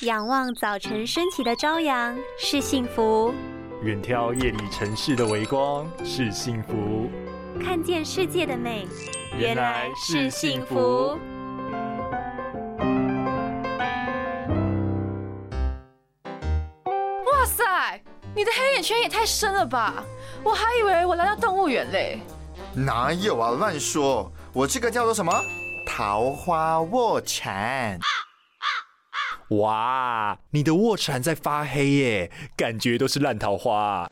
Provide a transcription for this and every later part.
仰望早晨升起的朝阳是幸福，远眺夜里城市的微光是幸福，看见世界的美原来是幸福。哇塞，你的黑眼圈也太深了吧！我还以为我来到动物园嘞。哪有啊，乱说！我这个叫做什么？桃花卧蚕。哇，你的卧蚕在发黑耶，感觉都是烂桃花。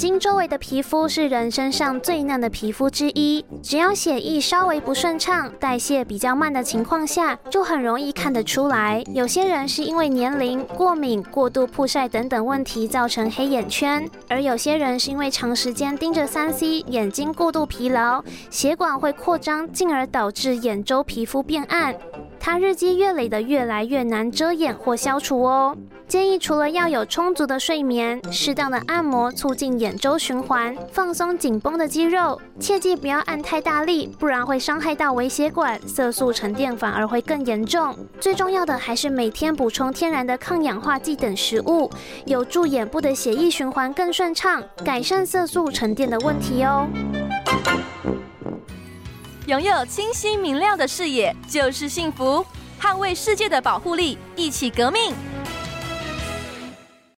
睛周围的皮肤是人身上最嫩的皮肤之一，只要血液稍微不顺畅、代谢比较慢的情况下，就很容易看得出来。有些人是因为年龄、过敏、过度曝晒等等问题造成黑眼圈，而有些人是因为长时间盯着三 C，眼睛过度疲劳，血管会扩张，进而导致眼周皮肤变暗。它日积月累的越来越难遮掩或消除哦。建议除了要有充足的睡眠，适当的按摩促进眼眼周循环，放松紧绷的肌肉。切记不要按太大力，不然会伤害到微血管，色素沉淀反而会更严重。最重要的还是每天补充天然的抗氧化剂等食物，有助眼部的血液循环更顺畅，改善色素沉淀的问题哦。拥有清晰明亮的视野就是幸福，捍卫世界的保护力，一起革命。